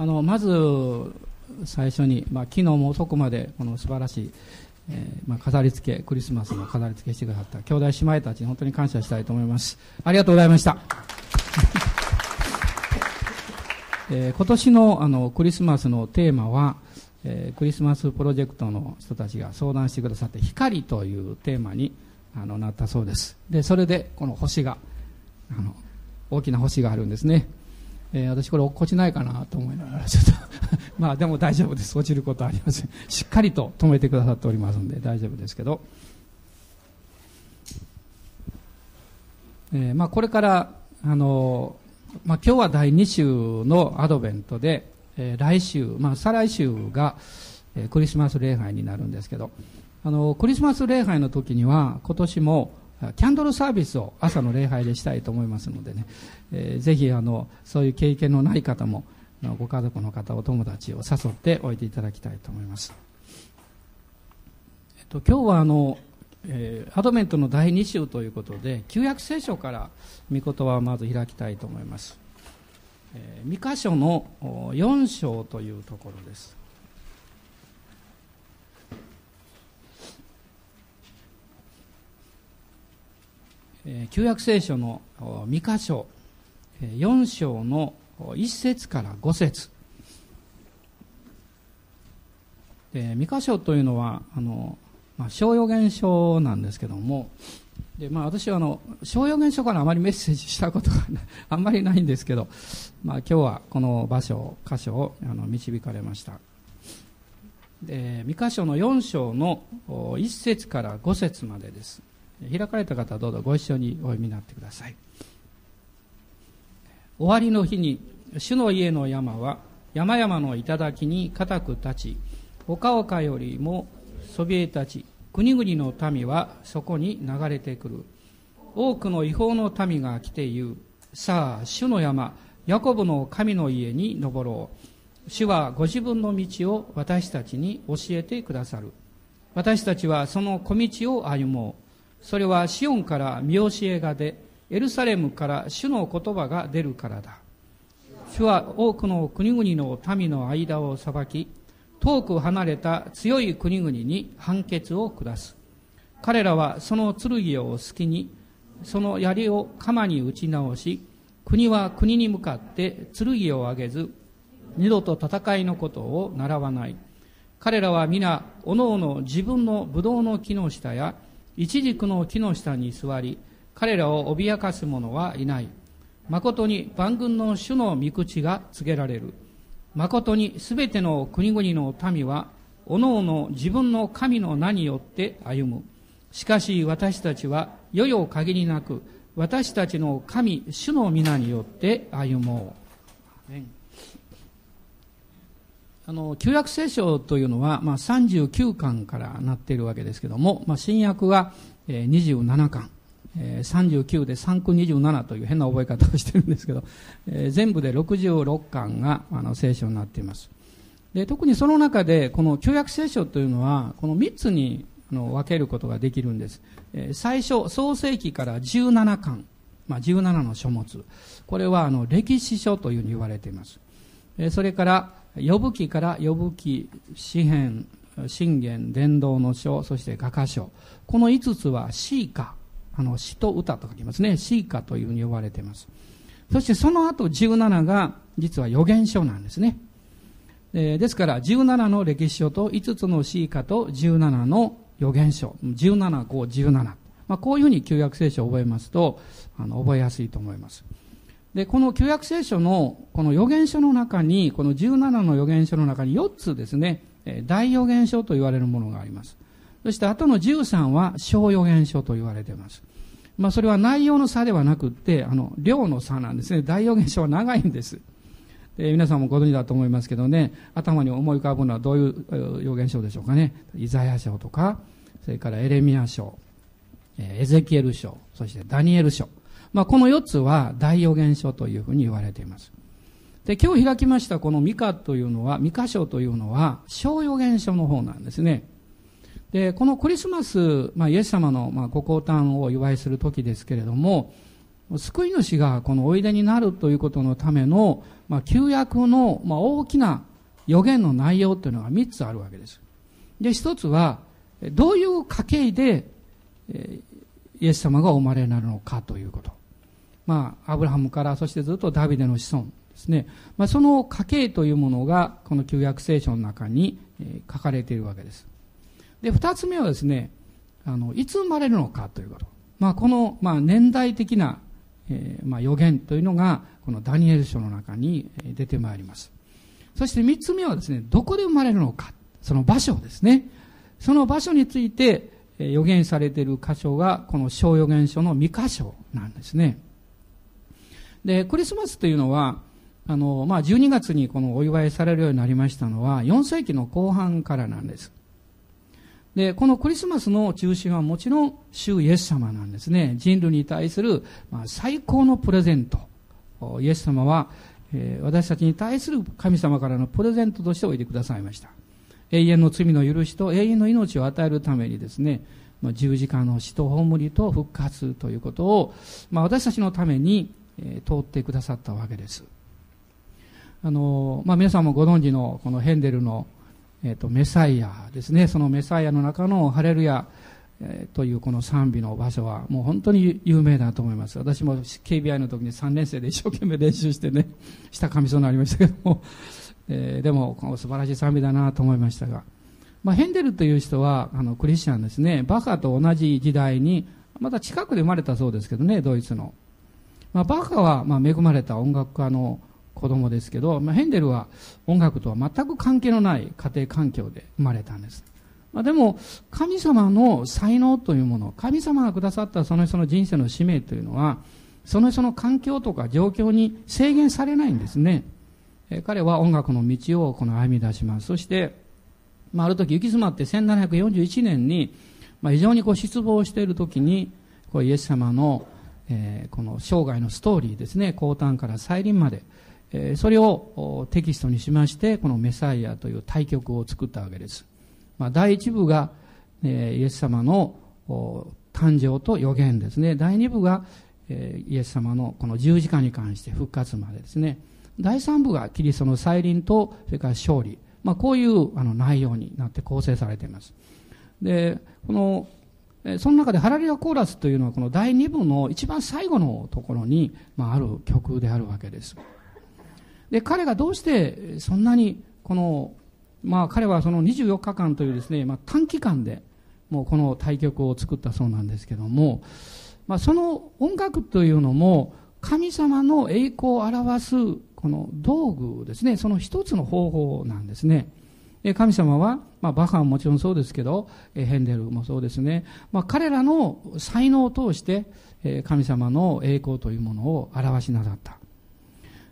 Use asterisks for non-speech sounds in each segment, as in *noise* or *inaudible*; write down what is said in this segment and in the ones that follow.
あのまず最初に、まあ、昨日も遅くまでこの素晴らしい、えーまあ、飾り付けクリスマスの飾り付けしてくださった兄弟姉妹たちに本当に感謝したいと思います。ありがとうございました。*laughs* えー、今年のあのクリスマスのテーマは、えー、クリスマスプロジェクトの人たちが相談してくださって光というテーマにあのなったそうです。でそれでこの星があの大きな星があるんですね、えー、私これ落っこちないかなと思いながらちょっと *laughs* まあでも大丈夫です。落ちることはありません。*laughs* しっかりと止めてくださっておりますので大丈夫ですけど、えー、まあこれからあのまあ、今日は第2週のアドベントで、えー、来週、まあ、再来週が、えー、クリスマス礼拝になるんですけどあのクリスマス礼拝の時には今年もキャンドルサービスを朝の礼拝でしたいと思いますのでね、えー、ぜひあのそういう経験のない方もご家族の方お友達を誘っておいていただきたいと思います、えっと、今日はあのえー、アドベントの第2週ということで旧約聖書から御言葉をまず開きたいと思います、えー、三箇所の4章というところです、旧約聖書の三箇所4章の1節から5節三箇所というのはあのまあ、小予言書なんですけども、でまあ、私はあの小予言書からあまりメッセージしたことが *laughs* あんまりないんですけど、まあ、今日はこの場所、箇所をあの導かれました。で三箇所の4章の1節から5節までです。開かれた方はどうぞご一緒にお読みになってください。終わりの日に主の家の山は山々の頂に固く立ち、丘々よりもそびえ立ち国々の民はそこに流れてくる。多くの違法の民が来て言う。さあ主の山ヤコブの神の家に登ろう。主はご自分の道を私たちに教えてくださる。私たちはその小道を歩もう。それはシオンから見教えが出エルサレムから主の言葉が出るからだ主は多くの国々の民の間を裁き遠く離れた強い国々に判決を下す。彼らはその剣を好きに、その槍を鎌に打ち直し、国は国に向かって剣を上げず、二度と戦いのことを習わない。彼らは皆、おのおの自分の葡萄の木の下や、一軸の木の下に座り、彼らを脅かす者はいない。誠に万軍の主の御口が告げられる。誠にすべての国々の民は、おのおの自分の神の名によって歩む。しかし私たちは、世々限りなく、私たちの神、主の皆によって歩もう。あの、旧約聖書というのは、まあ、39巻からなっているわけですけども、まあ、新約は、えー、27巻。えー、39で3区27という変な覚え方をしてるんですけど、えー、全部で66巻があの聖書になっています。で特にその中でこの旧約聖書というのはこの3つにあの分けることができるんです。えー、最初、創世紀から17巻、まあ、17の書物。これはあの歴史書というふうに言われています。えー、それから、呼ぶ記から呼ぶ記、詩篇、信玄、伝道の書、そして画家書。この5つは詩歌あの、詩と歌と書きますね。詩歌というふうに呼ばれています。そしてその後17が実は予言書なんですね。えー、ですから17の歴史書と5つの詩歌と17の予言書。17、5、17。まあ、こういうふうに旧約聖書を覚えますと、あの、覚えやすいと思います。で、この旧約聖書のこの予言書の中に、この17の予言書の中に4つですね、大予言書と言われるものがあります。そして後の13は小予言書と言われています。まあ、それは内容の差ではなくって、あの、量の差なんですね。大予言書は長いんです。で皆さんもご存知だと思いますけどね、頭に思い浮かぶのはどういう予言書でしょうかね。イザヤ書とか、それからエレミア書、エゼキエル書、そしてダニエル書。まあ、この4つは大予言書というふうに言われています。で、今日開きましたこのミカというのは、ミカ書というのは、小予言書の方なんですね。で、このクリスマス、まあ、イエス様の、まあ、ご降誕をお祝いする時ですけれども、救い主がこのおいでになるということのための、まあ、旧約の、まあ、大きな予言の内容というのが3つあるわけです。で、一つは、どういう家系で、イエス様がお生まれになるのかということ。まあ、アブラハムから、そしてずっとダビデの子孫ですね。まあ、その家系というものが、この旧約聖書の中に、え書かれているわけです。で、二つ目はですね、あの、いつ生まれるのかということ。まあ、この、まあ、年代的な、えー、まあ、予言というのが、このダニエル書の中に出てまいります。そして三つ目はですね、どこで生まれるのか。その場所ですね。その場所について予言されている箇所が、この小予言書の三箇所なんですね。で、クリスマスというのは、あの、まあ、12月にこのお祝いされるようになりましたのは、4世紀の後半からなんです。で、このクリスマスの中心はもちろん、主イエス様なんですね。人類に対する、まあ、最高のプレゼント。イエス様は、えー、私たちに対する神様からのプレゼントとしておいてくださいました。永遠の罪の許しと永遠の命を与えるためにですね、まあ、十字架の死と葬りと復活ということを、まあ、私たちのために、えー、通ってくださったわけです。あの、まあ、皆さんもご存知のこのヘンデルのえ、ー、と、メサイアですね。そのメサイアの中のハレルヤ、というこの賛美の場所はもう本当に有名だと思います。私も KBI の時に3年生で一生懸命練習してね、*laughs* した神そうになりましたけども、*laughs* えー、でもこの素晴らしい賛美だなと思いましたが、まあ、ヘンデルという人はあのクリスチャンですね。バカと同じ時代に、また近くで生まれたそうですけどね、ドイツの。まあ、バカはまあ恵まれた音楽家の子供ですけど、まあ、ヘンデルは音楽とは全く関係のない家庭環境で生まれたんです。まあ、でも、神様の才能というもの、神様がくださったその人の人生の使命というのは、その人の環境とか状況に制限されないんですね。え彼は音楽の道をこの歩み出します。そして、まあ、ある時行き詰まって1741年に、まあ、非常にこう失望している時に、こうイエス様の、えー、この生涯のストーリーですね、降誕から再臨までえ、それをテキストにしまして、このメサイアという対局を作ったわけです。まあ、第一部がえ、イエス様の誕生と予言ですね。第二部が、えイエス様のこの十字架に関して復活までですね。第三部がキリストの再臨と、それから勝利。まあ、こういうあの内容になって構成されています。で、この、その中でハラリアコーラスというのはこの第二部の一番最後のところに、まあ、ある曲であるわけです。で、彼がどうしてそんなに、この、まあ彼はその24日間というですね、まあ短期間で、もうこの対局を作ったそうなんですけども、まあその音楽というのも、神様の栄光を表す、この道具ですね、その一つの方法なんですね。神様は、まあ、バッハはもちろんそうですけど、ヘンデルもそうですね。まあ、彼らの才能を通して、神様の栄光というものを表しなさった。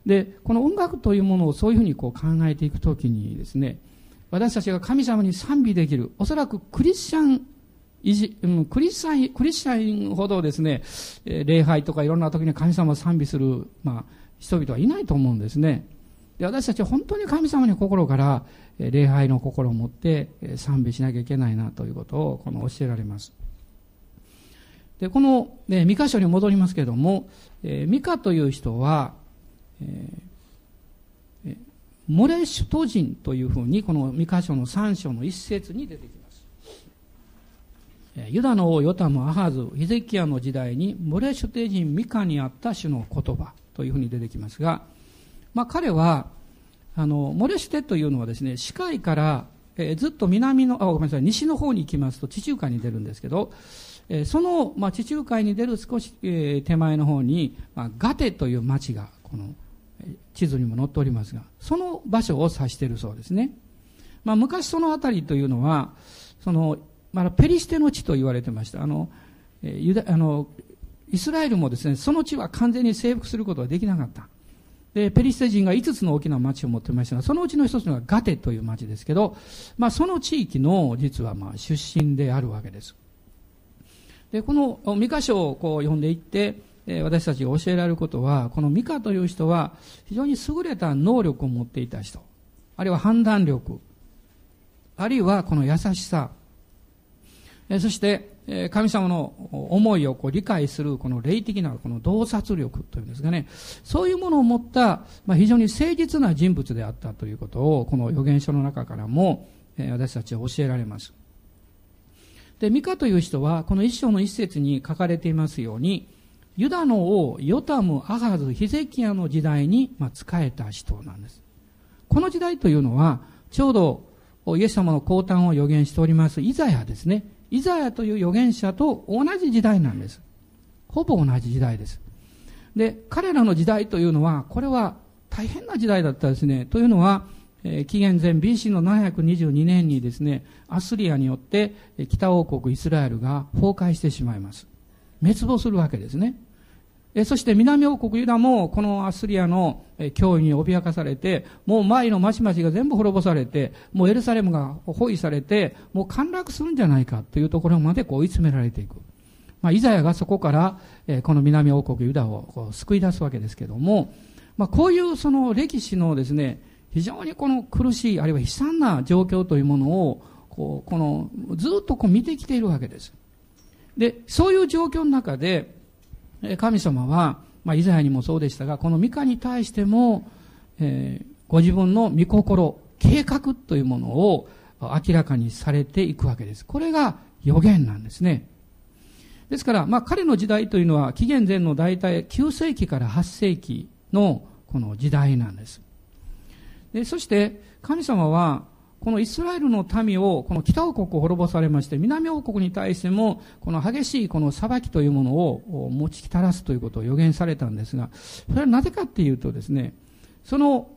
で、この音楽というものをそういうふうにこう考えていくときにですね、私たちが神様に賛美できる、おそらくクリスチャン、クリスチャン、クリスチャンほどですね、礼拝とかいろんな時に神様を賛美する、まあ、人々はいないと思うんですね。で、私たちは本当に神様に心から、礼拝の心を持って、賛美しなきゃいけないなということを、この教えられます。で、この、ね、ミカ書に戻りますけれども、えー、ミカという人は、えー、モレシュト人というふうにこの三箇所の三章の一節に出てきます。ユダの王ヨタム・アハズ、ヒゼキヤの時代にモレシュテ人ミカにあった種の言葉というふうに出てきますが、まあ彼は、あの、モレシテというのはですね、視界から、えー、ずっと南の、あ、ごめんなさい、西の方に行きますと地中海に出るんですけど、えー、その、まあ、地中海に出る少し、えー、手前の方に、まあ、ガテという町が、この、地図にも載っておりますが、その場所を指しているそうですね。まあ、昔その辺りというのは、その、まだペリシテの地と言われてました。あの、ユダ、あの、イスラエルもですね、その地は完全に征服することができなかった。で、ペリシテ人が5つの大きな町を持っていましたが、そのうちの一つがガテという町ですけど、まあその地域の実はまあ出身であるわけです。で、この三箇所をこう読んでいって、私たちが教えられることは、このミカという人は非常に優れた能力を持っていた人、あるいは判断力、あるいはこの優しさ、そして神様の思いをこう理解するこの霊的なこの洞察力というんですかね、そういうものを持った、まあ、非常に誠実な人物であったということを、この預言書の中からも、え私たちは教えられます。で、ミカという人は、この一章の一節に書かれていますように、ユダの王、ヨタム、アハズ、ヒゼキヤの時代に、まあ、仕えた人なんです。この時代というのは、ちょうど、イエス様の降誕を予言しております、イザヤですね。イザヤという預言者と同じ時代なんです。ほぼ同じ時代です。で、彼らの時代というのは、これは大変な時代だったですね。というのは、えー、紀元前 BC の722年にですね、アスリアによって、北王国イスラエルが崩壊してしまいます。滅亡するわけですね。えそして南王国ユダもこのアスリアの脅威に脅かされて、もう周りの町々が全部滅ぼされて、もうエルサレムが包囲されて、もう陥落するんじゃないかというところまでこう追い詰められていく。まあ、イザヤがそこから、えこの南王国ユダをこう救い出すわけですけども、まあ、こういうその歴史のですね、非常にこの苦しい、あるいは悲惨な状況というものを、こう、この、ずっとこう見てきているわけです。で、そういう状況の中で、神様は、まあ、イザヤにもそうでしたが、このミカに対しても、えー、ご自分の御心、計画というものを明らかにされていくわけです。これが予言なんですね。ですから、まあ、彼の時代というのは、紀元前の大体9世紀から8世紀のこの時代なんです。でそして、神様は、このイスラエルの民を、この北王国を滅ぼされまして、南王国に対しても、この激しいこの裁きというものを持ちきたらすということを予言されたんですが、それはなぜかっていうとですね、その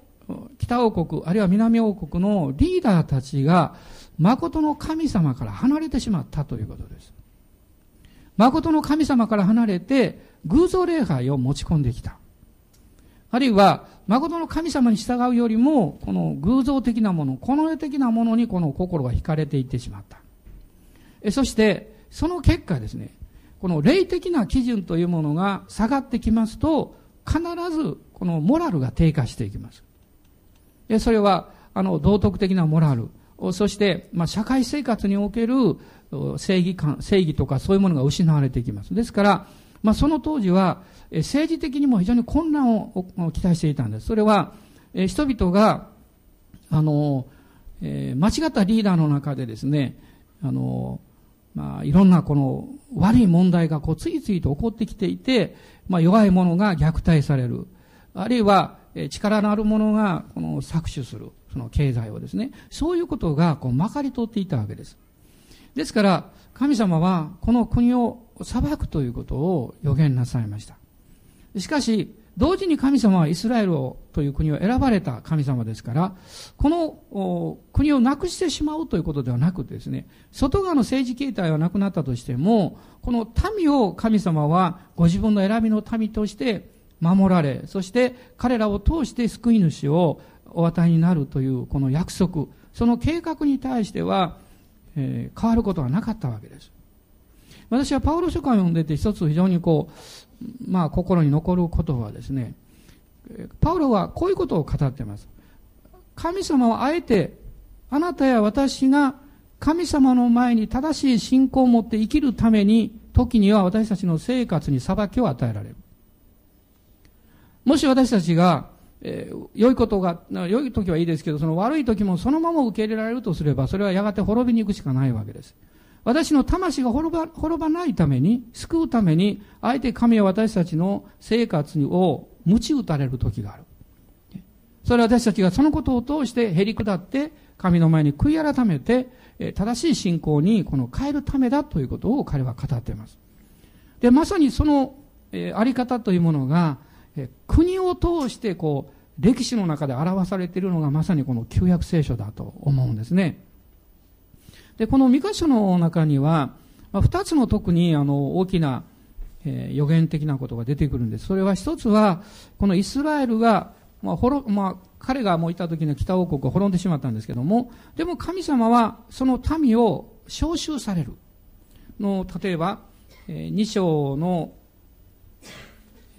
北王国、あるいは南王国のリーダーたちが、誠の神様から離れてしまったということです。誠の神様から離れて、偶像礼拝を持ち込んできた。あるいは、誠の神様に従うよりも、この偶像的なもの、この世的なものにこの心が惹かれていってしまった。えそして、その結果ですね、この霊的な基準というものが下がってきますと、必ずこのモラルが低下していきます。えそれは、あの、道徳的なモラル、そして、まあ、社会生活における正義感、正義とかそういうものが失われていきます。ですから、まあ、その当時は、政治的にも非常に混乱を期待していたんです。それは、人々が、あの、え、間違ったリーダーの中でですね、あの、まあ、いろんなこの悪い問題がこう次々と起こってきていて、まあ、弱い者が虐待される。あるいは、力のある者がこの搾取する。その経済をですね。そういうことがこうまかり通っていたわけです。ですから、神様はこの国を裁くということを予言なさいました。しかし、同時に神様はイスラエルをという国を選ばれた神様ですから、この国をなくしてしまうということではなくてですね、外側の政治形態はなくなったとしても、この民を神様はご自分の選びの民として守られ、そして彼らを通して救い主をお与えになるというこの約束、その計画に対しては、えー、変わることはなかったわけです。私はパウロ書簡を読んでて一つ非常にこう、まあ心に残ることはですね、パウロはこういうことを語っています。神様はあえて、あなたや私が神様の前に正しい信仰を持って生きるために、時には私たちの生活に裁きを与えられる。もし私たちが、えー、良いことが、良い時はいいですけど、その悪い時もそのまま受け入れられるとすれば、それはやがて滅びに行くしかないわけです。私の魂が滅ば滅ばないために、救うために、あえて神は私たちの生活を鞭打たれる時がある。それは私たちがそのことを通してへり下って、神の前に悔い改めて、正しい信仰にこの変えるためだということを彼は語っています。で、まさにその、あり方というものが、国を通してこう、歴史の中で表されているのがまさにこの旧約聖書だと思うんですね。で、この三箇所の中には、まあ、二つの特にあの大きな、えー、予言的なことが出てくるんです。それは一つは、このイスラエルが、まあ、ほろ、まあ、彼がもういた時の北王国を滅んでしまったんですけども、でも神様はその民を召集される。の、例えば、えー、2章の、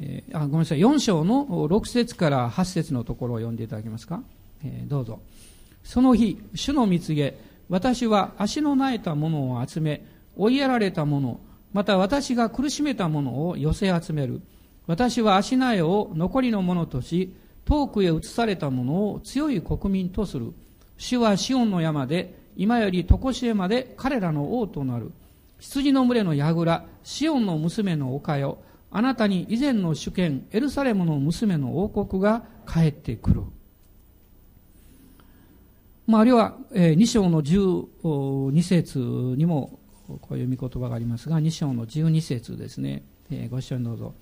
えー、あ、ごめんなさい、4章の6節から8節のところを読んでいただけますか？えー、どうぞ。その日、主の蜜げ、私は足の苗えたものを集め、追いやられた者、また私が苦しめた者を寄せ集める。私は足苗を残りの者とし、遠くへ移された者を強い国民とする。主はシオンの山で、今より常しえまで彼らの王となる。羊の群れの櫓、シオンの娘の丘よ。あなたに以前の主権、エルサレムの娘の王国が帰ってくる。まあ、あるいは、えー、2章の12節にもこういう見言葉がありますが、2章の12節ですね。えー、ご一緒にどうぞ。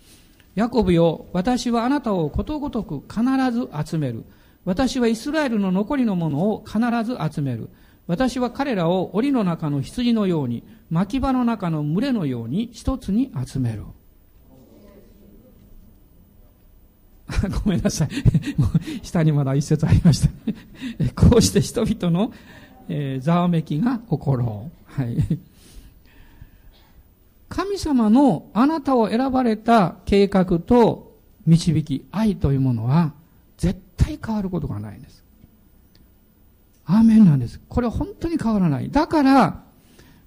ヤコブよ、私はあなたをことごとく必ず集める。私はイスラエルの残りのものを必ず集める。私は彼らを檻の中の羊のように、牧場の中の群れのように一つに集める。*laughs* ごめんなさい。*laughs* 下にまだ一節ありました。*laughs* こうして人々の、え、ざわめきが起ころう。はい。神様のあなたを選ばれた計画と導き、愛というものは絶対変わることがないんです。アーメンなんです。これは本当に変わらない。だから、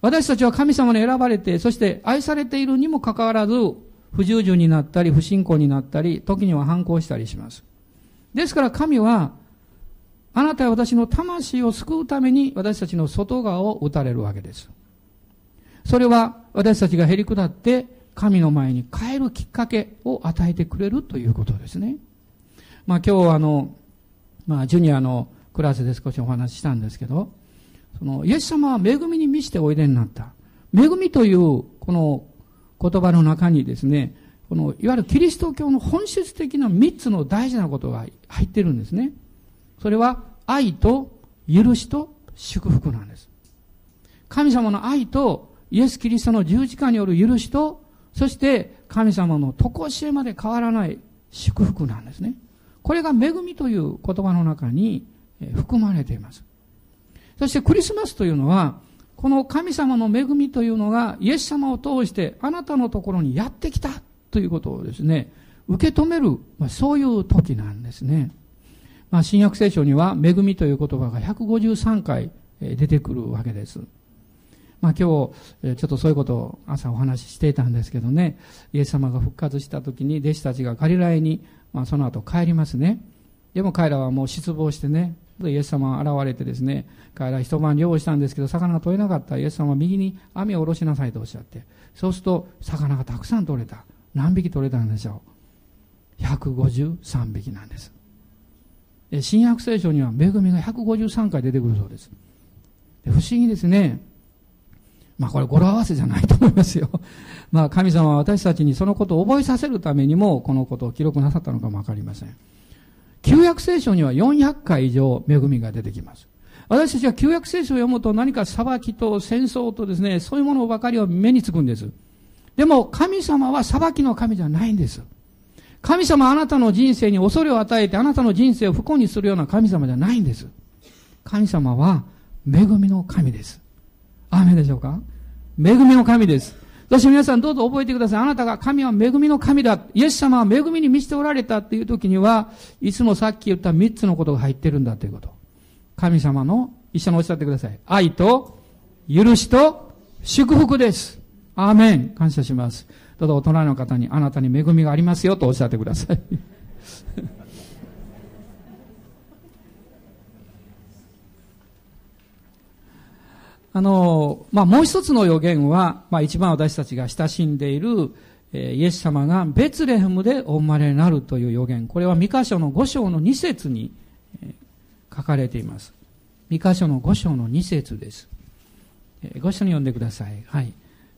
私たちは神様に選ばれて、そして愛されているにもかかわらず、不従順になったり、不信仰になったり、時には反抗したりします。ですから神は、あなたや私の魂を救うために私たちの外側を打たれるわけです。それは私たちがへり下って神の前に帰るきっかけを与えてくれるということですね。まあ今日あの、まあジュニアのクラスで少しお話ししたんですけど、そのイエス様は恵みに満ちておいでになった。恵みというこの言葉の中にですね、このいわゆるキリスト教の本質的な三つの大事なことが入ってるんですね。それは愛と許しと祝福なんです。神様の愛とイエス・キリストの十字架による許しと、そして神様の常しえまで変わらない祝福なんですね。これが恵みという言葉の中に含まれています。そしてクリスマスというのは、この神様の恵みというのがイエス様を通してあなたのところにやってきたということをですね、受け止める、まあ、そういう時なんですね。まあ、新約聖書には恵みという言葉が153回出てくるわけです。まあ、今日、ちょっとそういうことを朝お話ししていたんですけどね、イエス様が復活した時に弟子たちがガリラヤに、まあ、その後帰りますね。でも彼らはもう失望してね、イエス様現れてですね、彼ら一晩漁をしたんですけど、魚が取れなかった。イエス様は右に網を下ろしなさいとおっしゃって、そうすると魚がたくさん取れた。何匹取れたんでしょう ?153 匹なんです。新約聖書には恵みが153回出てくるそうです。で不思議ですね。まあこれ語呂合わせじゃないと思いますよ。まあ神様は私たちにそのことを覚えさせるためにもこのことを記録なさったのかもわかりません。旧約聖書には400回以上恵みが出てきます。私たちは旧約聖書を読むと何か裁きと戦争とですね、そういうものばかりを目につくんです。でも神様は裁きの神じゃないんです。神様あなたの人生に恐れを与えてあなたの人生を不幸にするような神様じゃないんです。神様は恵みの神です。アーメンでしょうか？恵みの神です。そして皆さんどうぞ覚えてください。あなたが神は恵みの神だ。イエス様は恵みに満ちておられたっていう時には、いつもさっき言った三つのことが入ってるんだということ。神様の、一緒におっしゃってください。愛と、許しと、祝福です。アーメン。感謝します。どうぞ大人の方に、あなたに恵みがありますよとおっしゃってください。あの、まあ、もう一つの予言は、まあ、一番私たちが親しんでいる、えー、イエス様がベツレヘムでお生まれになるという予言。これは三箇所の五章の二節に、えー、書かれています。三箇所の五章の二節です。えー、ご一緒に読んでください。はい。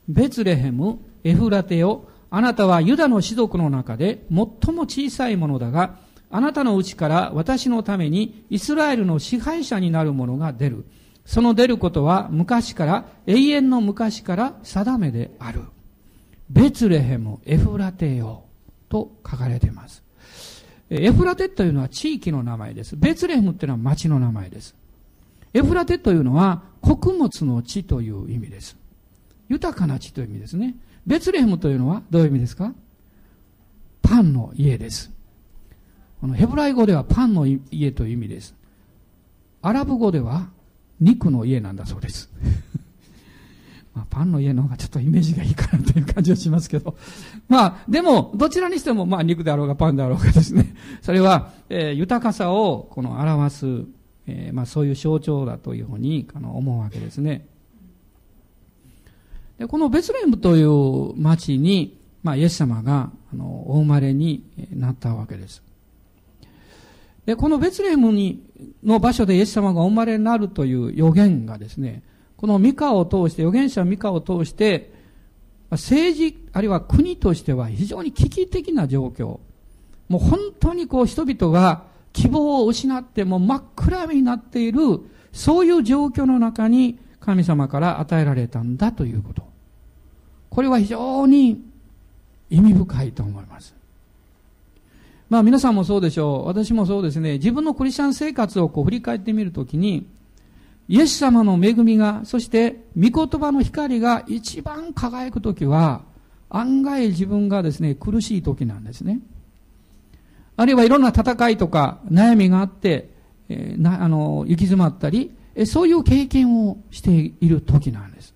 ベツレヘム、エフラテよ、あなたはユダの士族の中で最も小さいものだが、あなたのうちから私のためにイスラエルの支配者になる者が出る。その出ることは昔から、永遠の昔から定めである。ベツレヘム、エフラテよと書かれています。エフラテというのは地域の名前です。ベツレヘムというのは町の名前です。エフラテというのは穀物の地という意味です。豊かな地という意味ですね。ベツレヘムというのはどういう意味ですか？パンの家です。このヘブライ語ではパンの家という意味です。アラブ語では肉の家なんだそうです。*laughs* まあ、パンの家の方がちょっとイメージがいいかなという感じはしますけど。*laughs* まあ、でも、どちらにしても、まあ、肉であろうがパンであろうがですね、*laughs* それは、えー、豊かさを、この表す、えー、まあ、そういう象徴だというふうに、あの、思うわけですね。で、このベツレムという町に、まあ、イエス様が、あの、お生まれになったわけです。で、このベツレヘムに、の場所でイエス様がお生まれになるという予言がですね、このミカを通して、預言者ミカを通して、政治、あるいは国としては非常に危機的な状況。もう本当にこう人々が希望を失っても真っ暗になっている、そういう状況の中に神様から与えられたんだということ。これは非常に意味深いと思います。まあ皆さんもそうでしょう。私もそうですね。自分のクリスチャン生活をこう振り返ってみるときに、イエス様の恵みが、そして御言葉の光が一番輝くときは、案外自分がですね、苦しいときなんですね。あるいはいろんな戦いとか悩みがあって、えー、なあの行き詰まったり、えそういう経験をしている時なんです。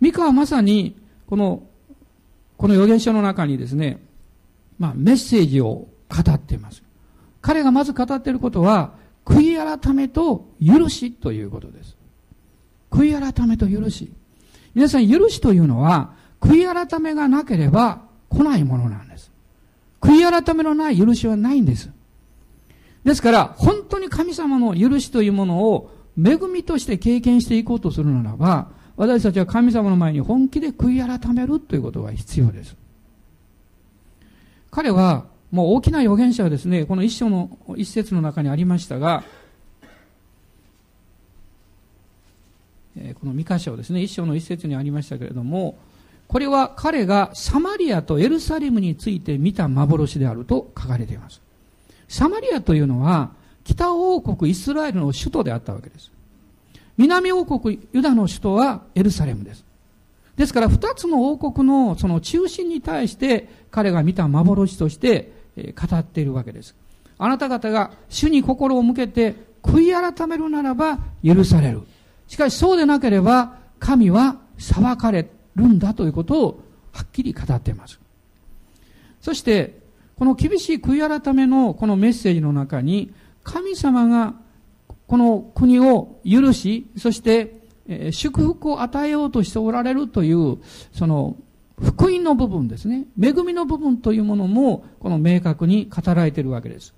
ミカはまさに、この、この預言書の中にですね、まあ、メッセージを語っています。彼がまず語っていることは、悔い改めと許しということです。悔い改めと許し。皆さん、許しというのは、悔い改めがなければ来ないものなんです。悔い改めのない許しはないんです。ですから、本当に神様の許しというものを恵みとして経験していこうとするならば、私たちは神様の前に本気で悔い改めるということが必要です。彼は、もう大きな預言者はですね、この一章の一節の中にありましたが、この三箇所ですね、一章の一節にありましたけれども、これは彼がサマリアとエルサレムについて見た幻であると書かれています。サマリアというのは、北王国イスラエルの首都であったわけです。南王国ユダの首都はエルサレムです。ですから二つの王国のその中心に対して彼が見た幻として語っているわけです。あなた方が主に心を向けて悔い改めるならば許される。しかしそうでなければ神は裁かれるんだということをはっきり語っています。そして、この厳しい悔い改めのこのメッセージの中に、神様がこの国を許し、そして、え祝福を与えようとしておられるという、その、福音の部分ですね。恵みの部分というものも、この明確に語られているわけです。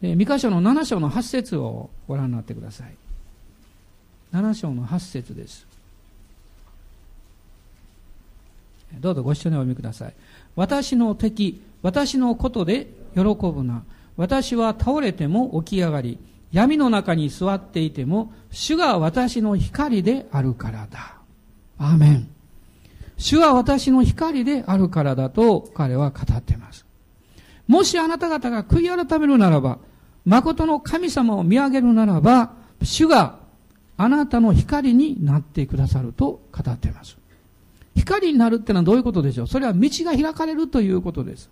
で、三箇所の7章の8節をご覧になってください。7章の8節です。どうぞご一緒にお読みください。私の敵、私のことで喜ぶな。私は倒れても起き上がり、闇の中に座っていても、主が私の光であるからだ。アーメン。主は私の光であるからだと彼は語っています。もしあなた方が悔い改めるならば、誠の神様を見上げるならば、主があなたの光になってくださると語っています。光になるってのはどういうことでしょう？それは道が開かれるということです。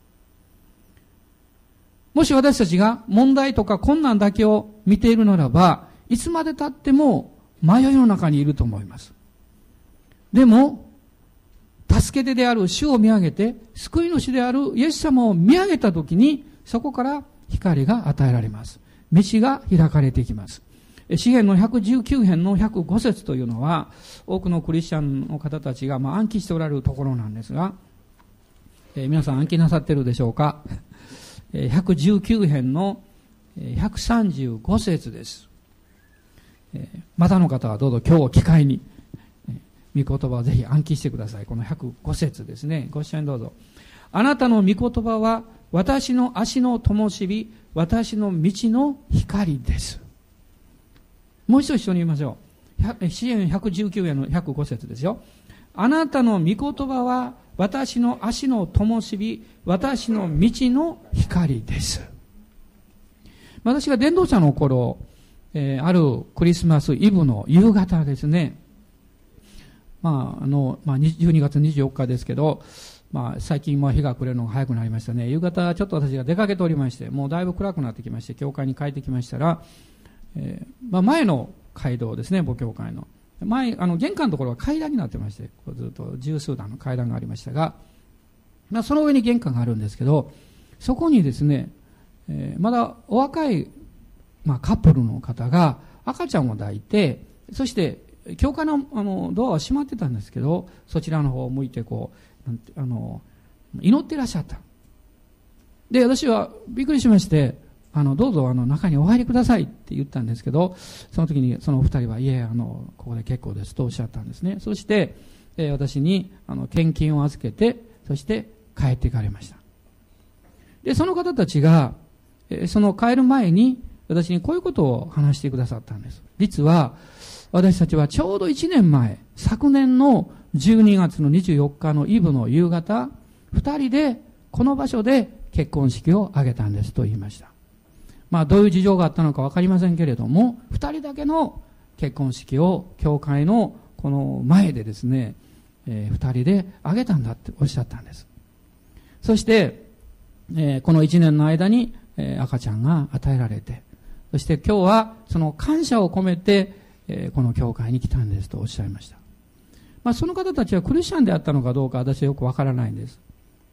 もし私たちが問題とか困難だけを見ているならば、いつまで経っても迷いの中にいると思います。でも、助け手である主を見上げて、救い主であるイエス様を見上げたときに、そこから光が与えられます。道が開かれていきます。詩篇の119編の105節というのは、多くのクリスチャンの方たちがま暗記しておられるところなんですが、えー、皆さん暗記なさってるでしょうか？119編の135節です。またの方はどうぞ今日を機会に、御言葉をぜひ暗記してください。この105節ですね。ご一緒にどうぞ。あなたの御言葉は私の足の灯火、私の道の光です。もう一度一緒に言いましょう。支援119円の105節ですよ。あなたの御言葉は私の足の灯火、私の道の光です。私が伝道者の頃、えー、あるクリスマスイブの夕方ですね、まあ、あの、まあ、12月24日ですけど、まあ、最近も日が暮れるのが早くなりましたね。夕方、ちょっと私が出かけておりまして、もうだいぶ暗くなってきまして、教会に帰ってきましたら、えー、まあ、前の街道ですね、母教会の。前、あの、玄関のところは階段になってまして、ずっと十数段の階段がありましたが、まあ、その上に玄関があるんですけど、そこにですね、えー、まだお若い、まあ、カップルの方が赤ちゃんを抱いて、そして、教会のあのドアは閉まってたんですけど、そちらの方を向いてこう、なんてあの、祈ってらっしゃった。で、私はびっくりしまして、あの、どうぞあの中にお入りくださいって言ったんですけど、その時にそのお二人は、いえ、あの、ここで結構ですとおっしゃったんですね。そして、えー、私にあの献金を預けて、そして帰っていかれました。で、その方たちが、えー、その帰る前に、私にこういうことを話してくださったんです。実は、私たちはちょうど1年前、昨年の12月の24日のイブの夕方、2人でこの場所で結婚式を挙げたんですと言いました。まあどういう事情があったのかわかりませんけれども、2人だけの結婚式を教会のこの前でですね、えー、2人で挙げたんだっておっしゃったんです。そして、えー、この1年の間に、えー、赤ちゃんが与えられて、そして今日はその感謝を込めて、えー、この教会に来たんですとおっしゃいました。まあその方たちはクリスチャンであったのかどうか私はよくわからないんです。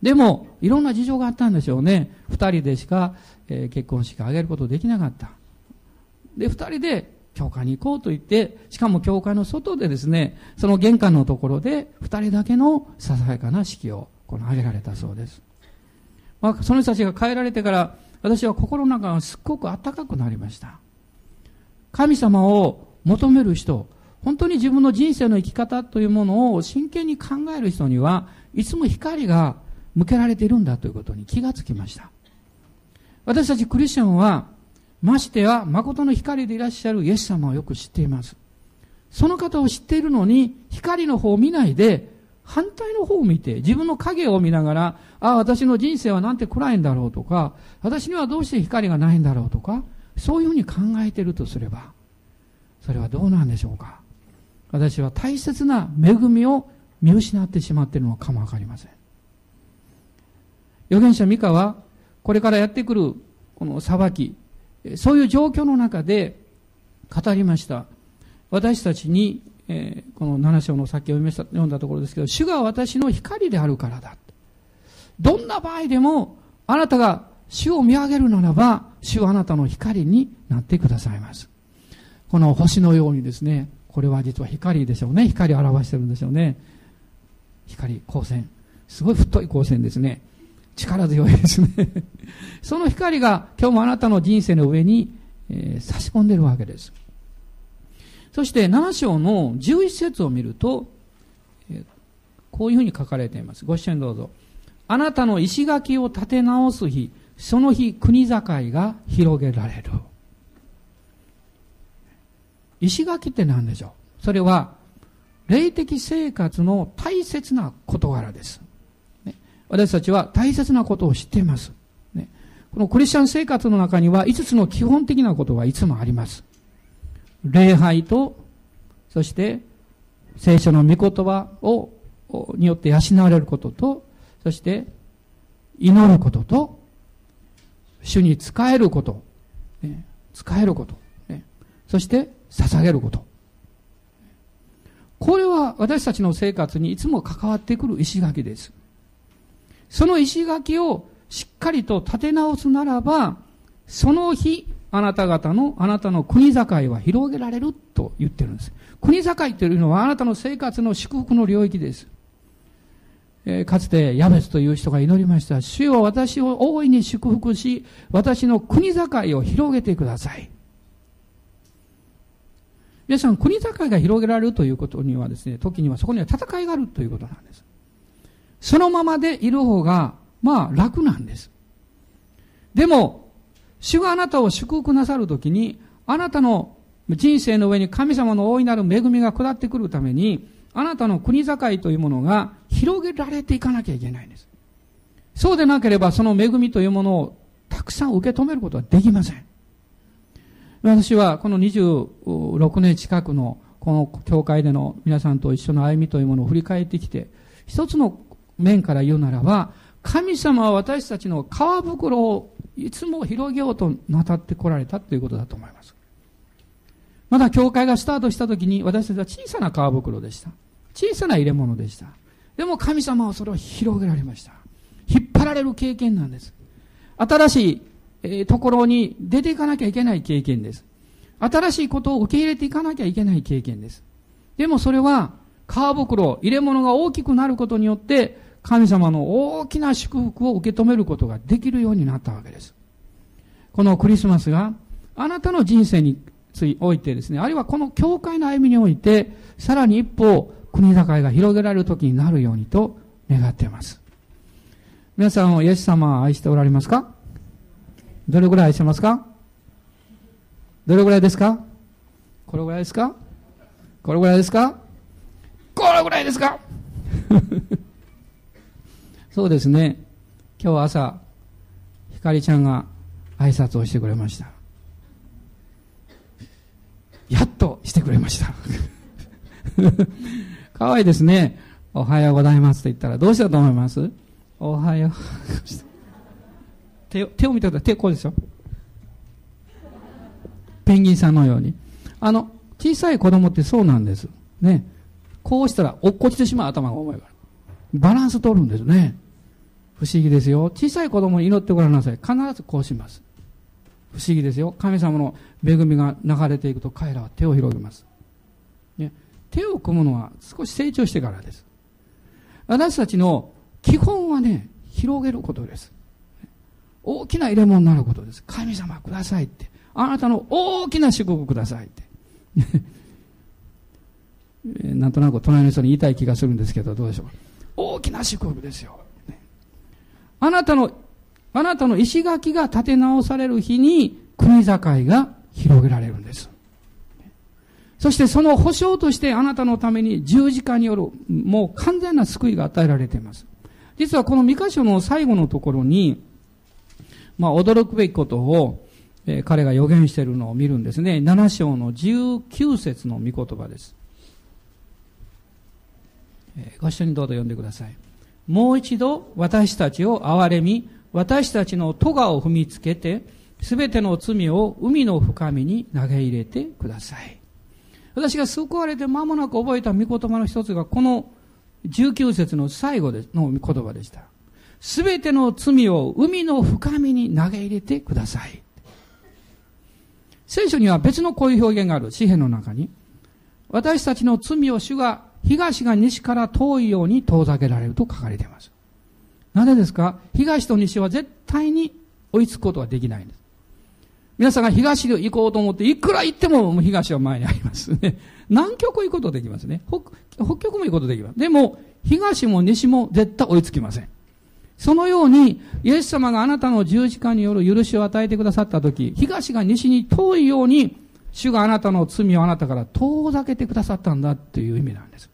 でも、いろんな事情があったんでしょうね。二人でしか、えー、結婚式を挙げることできなかった。で、二人で教会に行こうと言って、しかも教会の外でですね、その玄関のところで二人だけのささやかな式をこの挙げられたそうです。まあ、その人たちが帰られてから、私は心の中がすっごく暖かくなりました。神様を求める人、本当に自分の人生の生き方というものを真剣に考える人には、いつも光が向けられているんだということに気がつきました。私たちクリスチャンは、ましてや誠の光でいらっしゃるイエス様をよく知っています。その方を知っているのに、光の方を見ないで、反対の方を見て、自分の影を見ながら、ああ、私の人生はなんて暗いんだろうとか、私にはどうして光がないんだろうとか、そういうふうに考えているとすれば、それはどうなんでしょうか。私は大切な恵みを見失ってしまっているのかもわかりません。預言者ミカは、これからやってくる、この裁き、そういう状況の中で語りました。私たちにえー、この7章の先を読んだところですけど、主が私の光であるからだ。どんな場合でも、あなたが主を見上げるならば、主はあなたの光になってくださいます。この星のようにですね、これは実は光でしょうね。光を表してるんでしょうね。光、光線。すごい太い光線ですね。力強いですね。*laughs* その光が今日もあなたの人生の上に、えー、差し込んでるわけです。そして7章の11節を見ると、えこういうふうに書かれています。ご視聴どうぞ。あなたの石垣を建て直す日、その日国境が広げられる。石垣って何でしょう？それは、霊的生活の大切な事柄です。私たちは大切なことを知っています。ね、このクリスチャン生活の中には5つの基本的なことがいつもあります。礼拝と、そして聖書の御言葉を、によって養われることと、そして祈ることと、主に仕えること、ね、仕えること、ね、そして捧げること。これは私たちの生活にいつも関わってくる石垣です。その石垣をしっかりと立て直すならば、その日、あなた方の、あなたの国境は広げられると言ってるんです。国境というのはあなたの生活の祝福の領域です。えー、かつてヤベスという人が祈りました。主よ私を大いに祝福し、私の国境を広げてください。皆さん、国境が広げられるということにはですね、時にはそこには戦いがあるということなんです。そのままでいる方が、まあ楽なんです。でも、主があなたを祝福なさるときに、あなたの人生の上に神様の大いなる恵みが下ってくるために、あなたの国境というものが広げられていかなきゃいけないんです。そうでなければその恵みというものをたくさん受け止めることはできません。私はこの26年近くのこの教会での皆さんと一緒の歩みというものを振り返ってきて、一つの面から言うならば、神様は私たちの皮袋をいつも広げようとなたってこられたということだと思います。まだ教会がスタートした時に私たちは小さな皮袋でした。小さな入れ物でした。でも神様はそれを広げられました。引っ張られる経験なんです。新しい、え、ところに出ていかなきゃいけない経験です。新しいことを受け入れていかなきゃいけない経験です。でもそれは、皮袋、入れ物が大きくなることによって、神様の大きな祝福を受け止めることができるようになったわけです。このクリスマスが、あなたの人生についおいてですね、あるいはこの教会の歩みにおいて、さらに一歩、国境が広げられる時になるようにと願っています。皆さんをイエス様は愛しておられますか？どれぐらい愛してますか？どれぐらいですか？これぐらいですか？これぐらいですか？これぐらいですか？そうですね。今日朝、ひかりちゃんが挨拶をしてくれました。やっとしてくれました。かわいいですね。おはようございますと言ったらどうしたと思います？おはよう。手を手を見てください。手こうですよ。ペンギンさんのように。あの、小さい子供ってそうなんです。ね。こうしたら落っこちてしまう頭が重いから。バランス取るんですね。不思議ですよ。小さい子供に祈ってごらんなさい。必ずこうします。不思議ですよ。神様の恵みが流れていくと彼らは手を広げます。ね、手を組むのは少し成長してからです。私たちの基本はね、広げることです。大きな入れ物になることです。神様くださいって。あなたの大きな祝福くださいって。*laughs* なんとなく隣の人に言いたい気がするんですけど、どうでしょう。大きな祝福ですよ。あなたの、あなたの石垣が建て直される日に国境が広げられるんです。そしてその保証としてあなたのために十字架によるもう完全な救いが与えられています。実はこの三箇所の最後のところに、まあ驚くべきことを、えー、彼が予言しているのを見るんですね。7章の19節の御言葉です。えー、ご一緒にどうぞ読んでください。もう一度私たちを憐れみ、私たちの咎を踏みつけて、すべての罪を海の深みに投げ入れてください。私が救われて間もなく覚えた御言葉の一つが、この19節の最後での言葉でした。すべての罪を海の深みに投げ入れてください。聖書には別のこういう表現がある。詩篇の中に。私たちの罪を主が東が西から遠いように遠ざけられると書かれています。なぜですか？東と西は絶対に追いつくことはできないんです。皆さんが東で行こうと思って、いくら行っても東は前にありますね。*laughs* 南極行くことできますね。北北極も行くことできます。でも、東も西も絶対追いつきません。そのように、イエス様があなたの十字架による許しを与えてくださったとき、東が西に遠いように、主があなたの罪をあなたから遠ざけてくださったんだという意味なんです。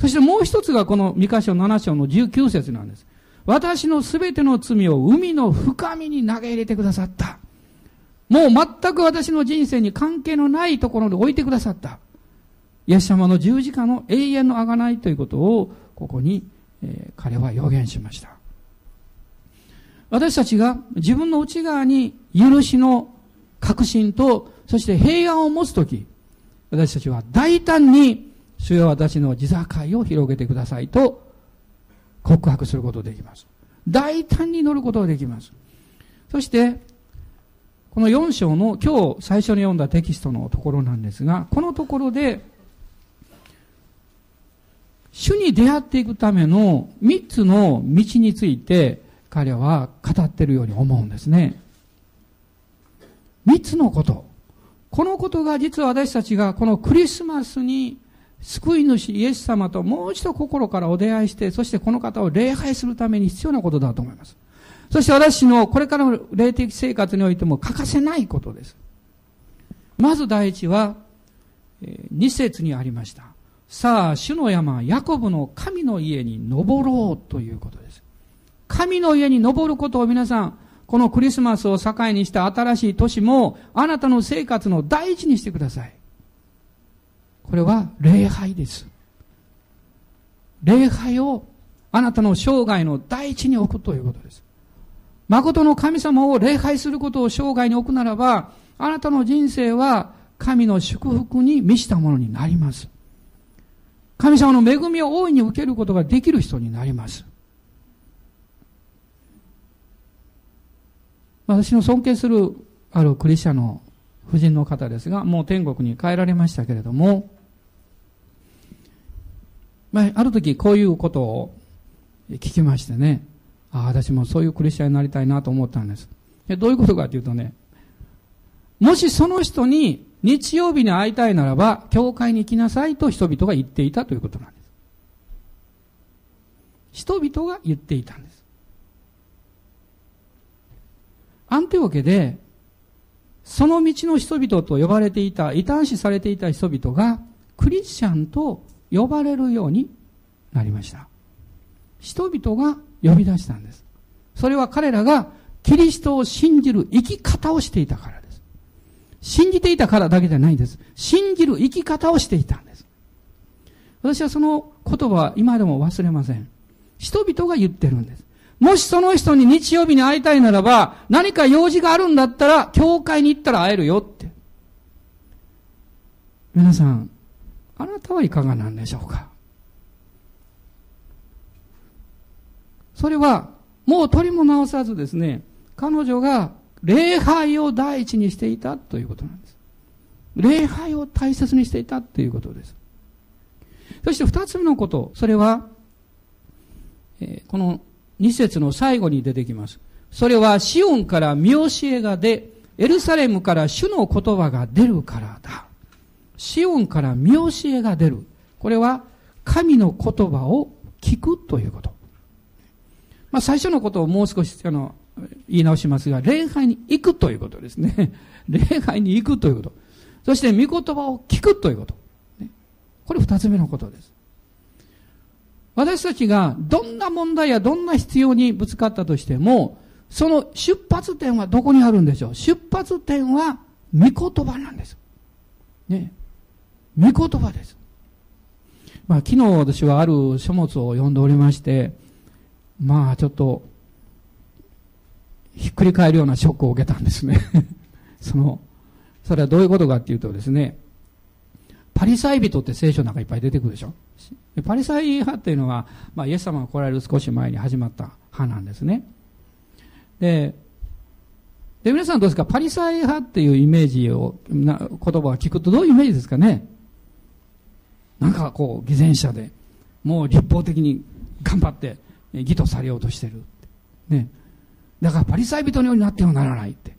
そしてもう一つがこの三箇所7章の19節なんです。私のすべての罪を海の深みに投げ入れてくださった。もう全く私の人生に関係のないところで置いてくださった。イエス様の十字架の永遠の贖いということを、ここに、えー、彼は予言しました。私たちが自分の内側に許しの確信と、そして平安を持つとき、私たちは大胆に、主よ私の地境を広げてくださいと告白することできます。大胆に乗ることができます。そして、この4章の今日最初に読んだテキストのところなんですが、このところで、主に出会っていくための3つの道について彼は語ってるように思うんですね。3つのこと。このことが実は私たちがこのクリスマスに救い主イエス様ともう一度心からお出会いして、そしてこの方を礼拝するために必要なことだと思います。そして私のこれからの霊的生活においても欠かせないことです。まず第一は、二節にありました。さあ、主の山、ヤコブの神の家に登ろうということです。神の家に登ることを皆さん、このクリスマスを境にした新しい年も、あなたの生活の第一にしてください。これは礼拝です。礼拝をあなたの生涯の第一に置くということです。誠の神様を礼拝することを生涯に置くならば、あなたの人生は神の祝福に満ちたものになります。神様の恵みを大いに受けることができる人になります。私の尊敬するあるクリスチャンの夫人の方ですが、もう天国に帰られましたけれども、まあ、ある時こういうことを聞きましてね、ああ、私もそういうクリスチャンになりたいなと思ったんです。どういうことかというとね、もしその人に日曜日に会いたいならば、教会に来なさいと人々が言っていたということなんです。人々が言っていたんです。アンテオケで、その道の人々と呼ばれていた、異端視されていた人々が、クリスチャンと呼ばれるようになりました。人々が呼び出したんです。それは彼らがキリストを信じる生き方をしていたからです。信じていたからだけじゃないんです。信じる生き方をしていたんです。私はその言葉は今でも忘れません。人々が言ってるんです。もしその人に日曜日に会いたいならば、何か用事があるんだったら、教会に行ったら会えるよって。皆さん、あなたはいかがなんでしょうか？それは、もう取りも直さずですね、彼女が礼拝を第一にしていたということなんです。礼拝を大切にしていたということです。そして二つ目のこと、それは、えー、この二節の最後に出てきます。それはシオンから見教えが出、エルサレムから主の言葉が出るからだ。シオンから見教えが出る。これは神の言葉を聞くということ。まあ最初のことをもう少しあの言い直しますが、礼拝に行くということですね。*laughs* 礼拝に行くということ。そして御言葉を聞くということ。これ二つ目のことです。私たちがどんな問題やどんな必要にぶつかったとしても、その出発点はどこにあるんでしょう？出発点は御言葉なんです。ね。御言葉です。まあ昨日私はある書物を読んでおりまして、まあちょっと、ひっくり返るようなショックを受けたんですね。*laughs* その、それはどういうことかっていうとですね、パリサイ人って聖書の中いっぱい出てくるでしょパリサイ派っていうのは、まあ、イエス様が来られる少し前に始まった派なんですね。で、で、皆さんどうですか？パリサイ派っていうイメージを、な言葉を聞くとどういうイメージですかね？なんかこう、偽善者で、もう立法的に頑張って義とされようとしてる。ね。だからパリサイ人のようになってはならないって。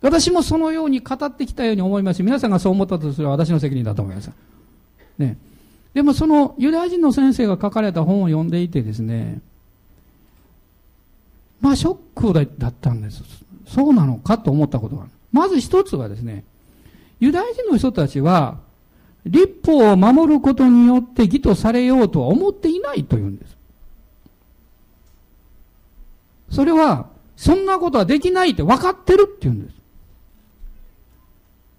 私もそのように語ってきたように思いますし、皆さんがそう思ったとすれば私の責任だと思います。ね。でもそのユダヤ人の先生が書かれた本を読んでいてですね、まあショックだったんです。そうなのかと思ったことがあるまず一つはですね、ユダヤ人の人たちは、立法を守ることによって義とされようとは思っていないというんです。それは、そんなことはできないって分かってるって言うんです。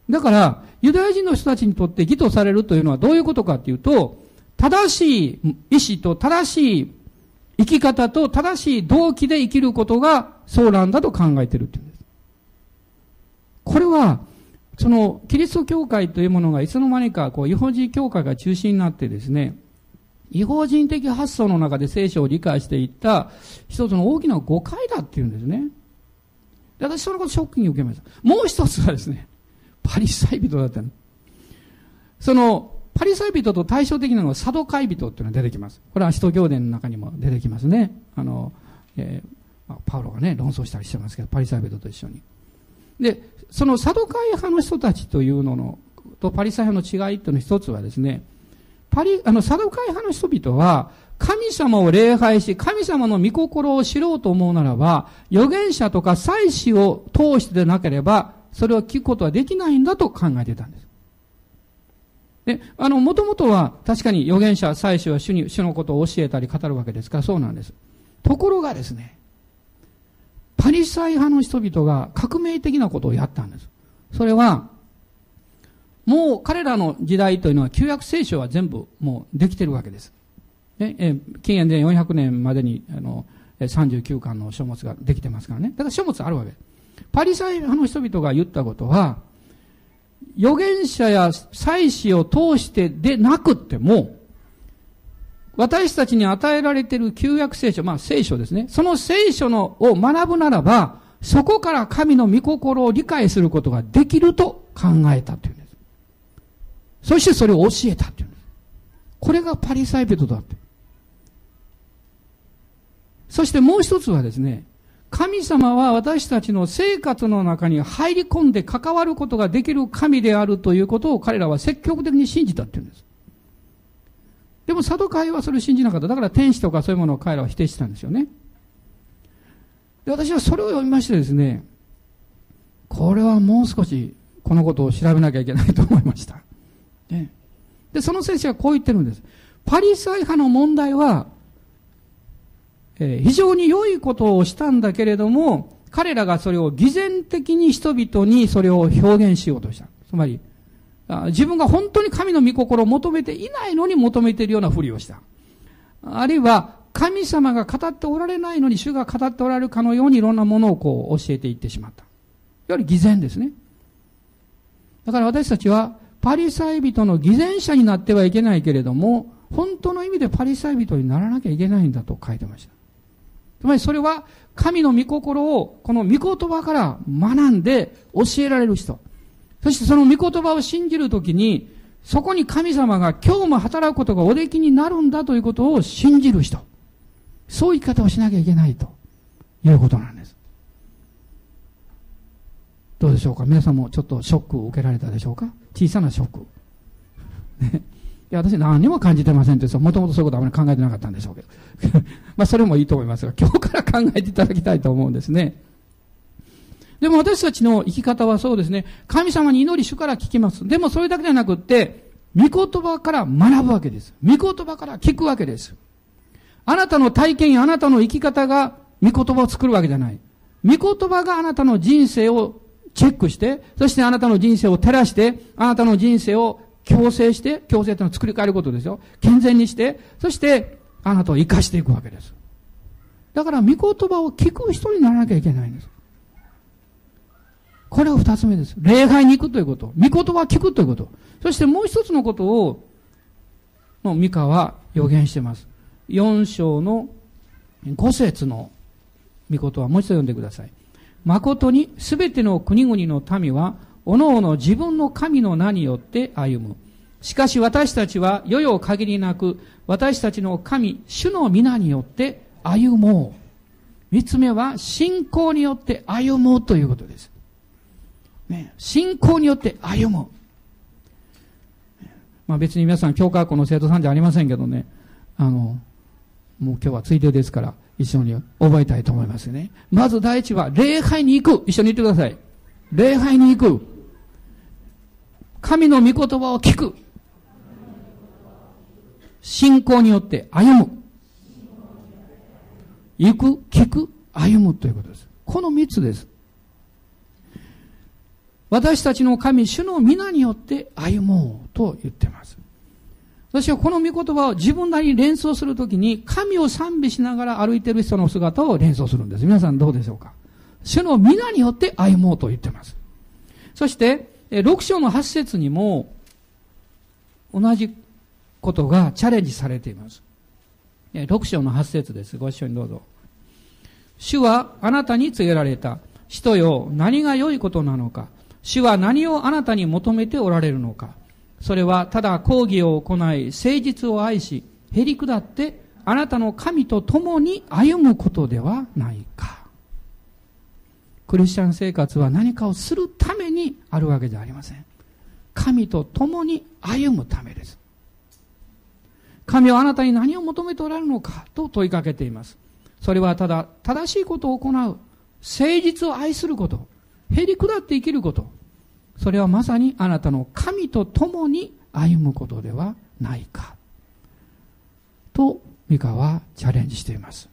だから、ユダヤ人の人たちにとって義とされるというのはどういうことかっていうと、正しい意志と正しい生き方と正しい動機で生きることがそうなんだと考えてるっていうんです。これは、その、キリスト教会というものがいつの間にか、こう、違法人教会が中心になってですね、違法人的発想の中で聖書を理解していった一つの大きな誤解だっていうんですね。で私そのことショックに受けました。もう一つはですね、パリサイ人だったの。その、パリサイ人と対照的なのはサドカイ人っていうのが出てきます。これは使徒行伝の中にも出てきますね。あの、えー、パウロがね、論争したりしてますけど、パリサイ人と一緒に。で、そのサドカイ派の人たちというのの、とパリサイ派の違いっていうの一つはですね、パリ、あの、サドカイ派の人々は、神様を礼拝し、神様の御心を知ろうと思うならば、預言者とか祭司を通してでなければ、それを聞くことはできないんだと考えてたんです。で、あの、もともとは確かに預言者、祭司は主に、主のことを教えたり語るわけですから、そうなんです。ところがですね、パリサイ派の人々が革命的なことをやったんです。それは、もう彼らの時代というのは旧約聖書は全部もうできてるわけです。ね、え紀元前400年までにあの39巻の書物ができてますからね。だから書物あるわけです。パリサイ派の人々が言ったことは、預言者や祭司を通してでなくっても、私たちに与えられている旧約聖書、まあ聖書ですね。その聖書のを学ぶならば、そこから神の御心を理解することができると考えたというんです。そしてそれを教えたというんです。これがパリサイ人だって。そしてもう一つはですね、神様は私たちの生活の中に入り込んで関わることができる神であるということを彼らは積極的に信じたっていうんです。でも、サドカイはそれを信じなかった。だから天使とかそういうものを彼らは否定してたんですよね。で、私はそれを読みましてですね、これはもう少しこのことを調べなきゃいけないと思いました。ね、で、その先生はこう言ってるんです。パリサイ派の問題は、えー、非常に良いことをしたんだけれども、彼らがそれを偽善的に人々にそれを表現しようとした。つまり、自分が本当に神の御心を求めていないのに求めているようなふりをした。あるいは、神様が語っておられないのに主が語っておられるかのようにいろんなものをこう教えていってしまった。より偽善ですね。だから私たちは、パリサイ人の偽善者になってはいけないけれども、本当の意味でパリサイ人にならなきゃいけないんだと書いてました。つまりそれは神の御心をこの御言葉から学んで教えられる人。そしてその御言葉を信じるときに、そこに神様が今日も働くことがおできになるんだということを信じる人。そういう生き方をしなきゃいけないということなんです。どうでしょうか？皆さんもちょっとショックを受けられたでしょうか？小さなショック。ね。いや、私何にも感じてませんって、もともとそういうことあまり考えてなかったんでしょうけど。*laughs* まあ、それもいいと思いますが、今日から考えていただきたいと思うんですね。でも私たちの生き方はそうですね。神様に祈り主から聞きます。でもそれだけじゃなくって、御言葉から学ぶわけです。御言葉から聞くわけです。あなたの体験やあなたの生き方が御言葉を作るわけじゃない。御言葉があなたの人生をチェックして、そしてあなたの人生を照らして、あなたの人生を強制して、強制というのは作り変えることですよ。健全にして、そしてあなたを生かしていくわけです。だから、御言葉を聞く人にならなきゃいけないんです。これは二つ目です。礼拝に行くということ。御言葉聞くということ。そしてもう一つのことを、のミカは予言しています。四章の五節の御言葉、もう一度読んでください。誠にすべての国々の民は、おのおの自分の神の名によって歩む。しかし私たちは、世々限りなく、私たちの神、主の皆によって歩もう。三つ目は、信仰によって歩もうということです。ね、信仰によって歩む。まあ別に皆さん、教科学校の生徒さんじゃありませんけどね、あの、もう今日はついでですから、一緒に覚えたいと思いますね。まず第一は、礼拝に行く。一緒に言ってください。礼拝に行く。神の御言葉を聞く。信仰によって歩む。行く、聞く、歩むということです。この三つです。私たちの神、主の皆によって歩もうと言ってます。私はこの御言葉を自分なりに連想するときに、神を賛美しながら歩いている人の姿を連想するんです。皆さんどうでしょうか？主の皆によって歩もうと言ってます。そして、6章の8節にも、同じことがチャレンジされています。6章の8節です。ご一緒にどうぞ。主はあなたに告げられた。人よ、何が良いことなのか。主は何をあなたに求めておられるのか。それはただ講義を行い、誠実を愛し、へり下って、あなたの神と共に歩むことではないか。クリスチャン生活は何かをするためにあるわけじゃありません。神と共に歩むためです。神はあなたに何を求めておられるのかと問いかけています。それはただ正しいことを行う、誠実を愛すること、へり下って生きること、それはまさにあなたの神と共に歩むことではないか。と、ミカはチャレンジしています。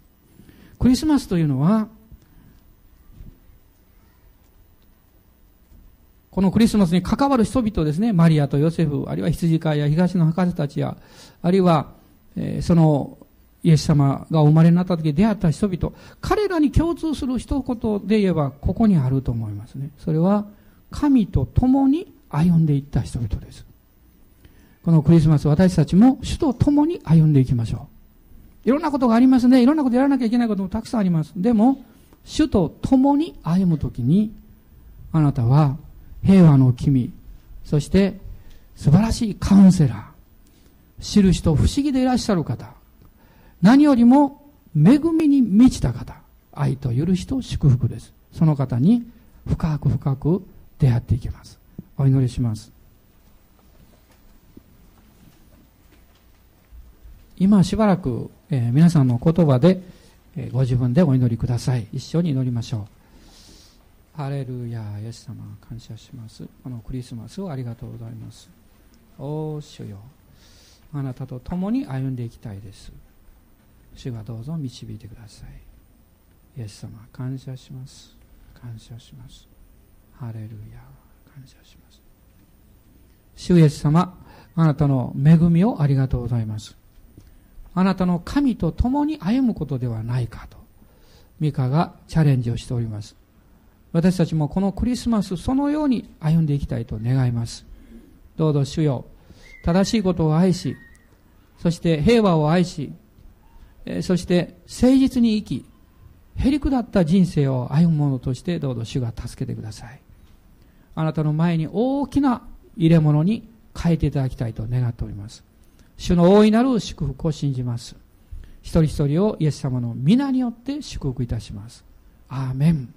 クリスマスというのは、このクリスマスに関わる人々ですね、マリアとヨセフ、あるいは羊飼いや東の博士たちや、あるいは、えー、そのイエス様がお生まれになった時出会った人々、彼らに共通する一言で言えば、ここにあると思いますね。それは、神と共に歩んでいった人々です。このクリスマス私たちも主と共に歩んでいきましょう。いろんなことがありますね。いろんなことやらなきゃいけないこともたくさんあります。でも、主と共に歩むときに、あなたは平和の君、そして素晴らしいカウンセラー、印と不思議でいらっしゃる方、何よりも恵みに満ちた方、愛と許しと祝福です。その方に深く深く出会っていきます。お祈りします。今しばらく、えー、皆さんの言葉で、えー、ご自分でお祈りください。一緒に祈りましょう。ハレルヤ、イエス様、感謝します。このクリスマスをありがとうございます。おー、主よ。あなたと共に歩んでいきたいです。主がどうぞ導いてください。イエス様、感謝します。感謝します。ハレルヤ、感謝します。主イエス様、あなたの恵みをありがとうございます。あなたの神と共に歩むことではないかと、ミカがチャレンジをしております。私たちもこのクリスマスそのように歩んでいきたいと願います。どうぞ主よ、正しいことを愛し、そして平和を愛し、そして誠実に生き、へりくだった人生を歩む者としてどうぞ主が助けてください。あなたの前に大きな入れ物に変えていただきたいと願っております。主の大いなる祝福を信じます。一人一人をイエス様の皆によって祝福いたします。アーメン。